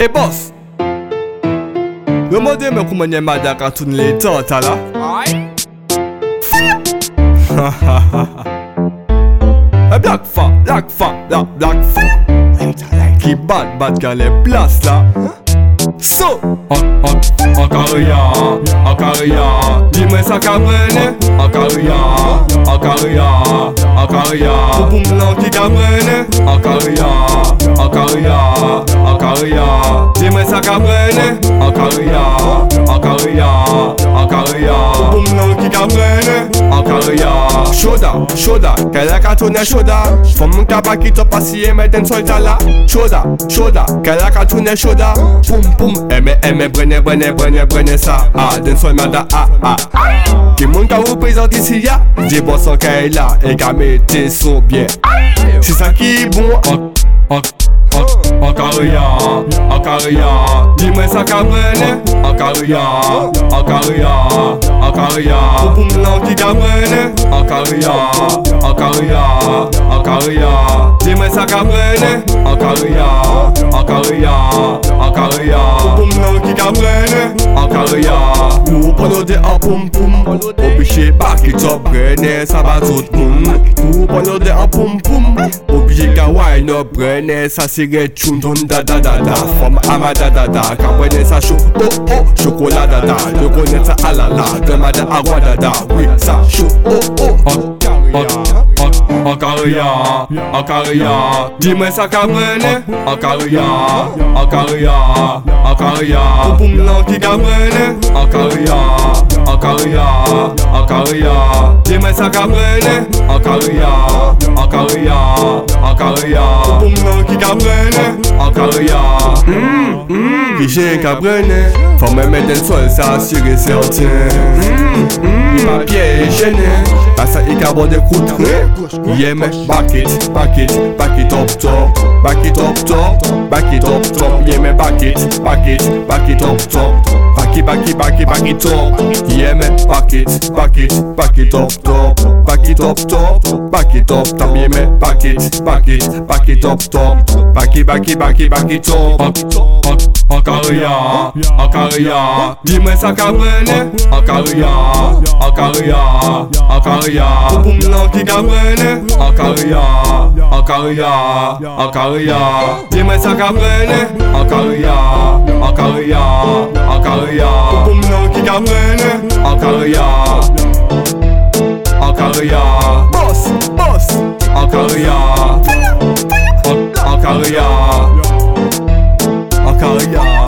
E hey, boss Remode mwen kouman nye mada katoun le tan tala E blak fa, blak fa, blak blak fa. Ki bad bad ka le plas la. So. Acarya, Acarya Dime sa ka brene Acarya, Acarya, Acarya Pou pou mlan ki ka brene Acarya, Acarya, Acarya Dime sa ka brene Acarya, Acarya, Acarya Pou pou ki ka brene Akaria Shoda, shoda, ka toune shoda mwen ka bakit op asiye mè den solta la Shoda, shoda, toune shoda Poum poum, eme eme brene brene brene brene sa Ah, den mada ah ah Ki moun ka reprezenti si ya? Di bosan ka e la e ka mette son bien. Si sa ki bon ak, ak, ak, Akaria, akaria Di mwen sa ka brene Akaria, akaria, akaria Pou poum lan ki caria, en caria, en caria. Dis-moi ça qu'a prenne, en caria, en caria, en caria. Pour me qui qu'a prenne, en caria. Polode an poum poum Obije pak it up Brene sa ba zot moun Pou polode an poum poum Obije ka wine up Brene sa siret choun Don da da da da. Fom ama da da da Ka brene sa chou Oh oh Chokola da da. Yo konen sa alala Demade agwa da da. Oui sa chou Oh oh Akaria, akaria Di mwen sa ka brene Akaria, akaria, akaria Pou poum lan ki ka brene Akaria, akaria, akaria Di mwen sa ka brene Akaria, akaria, akaria Pou poum lan ki ka brene Akaria Mmm, mmm, ki jen ka brene Fò mwen men den sol sa asire serten Mmm, mmm, ma piye e jene Asa i ka bon de koutre Yeah me, i kabone kut Jemy bucket, bucket, bucket top top Bucket top top, bucket top top Jemy bucket, bucket, bucket top top Bucket, bucket, bucket, bucket top. Jemy bucket, bucket, bucket top top top top Back it up también me back it Back it back it up top Back it back it back it back it up Acaria Acaria Dime sa ka brene Acaria Acaria Acaria Pou m lan ya, ka ya, Acaria Acaria Acaria Dime sa ka brene Acaria Acaria Acaria Pou m lan ki ka brene ya. Ankara'ya ya. bas Ankara'ya Ankara'ya ya.